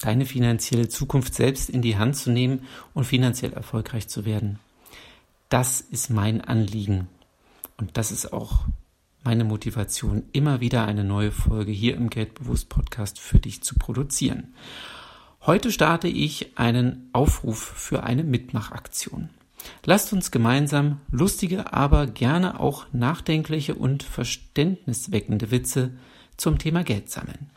deine finanzielle Zukunft selbst in die Hand zu nehmen und finanziell erfolgreich zu werden. Das ist mein Anliegen. Und das ist auch meine Motivation, immer wieder eine neue Folge hier im Geldbewusst Podcast für dich zu produzieren. Heute starte ich einen Aufruf für eine Mitmachaktion. Lasst uns gemeinsam lustige, aber gerne auch nachdenkliche und verständnisweckende Witze zum Thema Geld sammeln.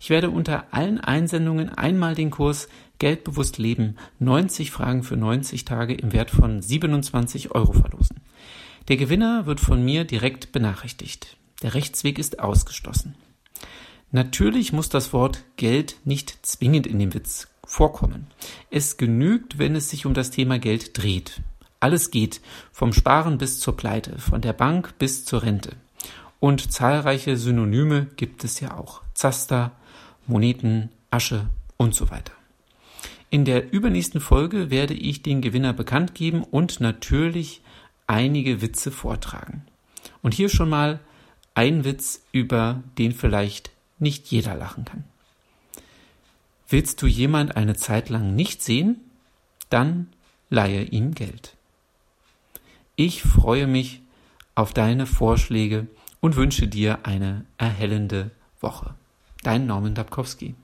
Ich werde unter allen Einsendungen einmal den Kurs Geldbewusst Leben 90 Fragen für 90 Tage im Wert von 27 Euro verlosen. Der Gewinner wird von mir direkt benachrichtigt. Der Rechtsweg ist ausgeschlossen. Natürlich muss das Wort Geld nicht zwingend in dem Witz vorkommen. Es genügt, wenn es sich um das Thema Geld dreht. Alles geht, vom Sparen bis zur Pleite, von der Bank bis zur Rente. Und zahlreiche Synonyme gibt es ja auch. Zaster, Moneten, Asche und so weiter. In der übernächsten Folge werde ich den Gewinner bekannt geben und natürlich einige Witze vortragen. Und hier schon mal ein Witz, über den vielleicht nicht jeder lachen kann. Willst du jemand eine Zeit lang nicht sehen? Dann leihe ihm Geld. Ich freue mich auf deine Vorschläge und wünsche dir eine erhellende Woche. Dein Norman Dabkowski.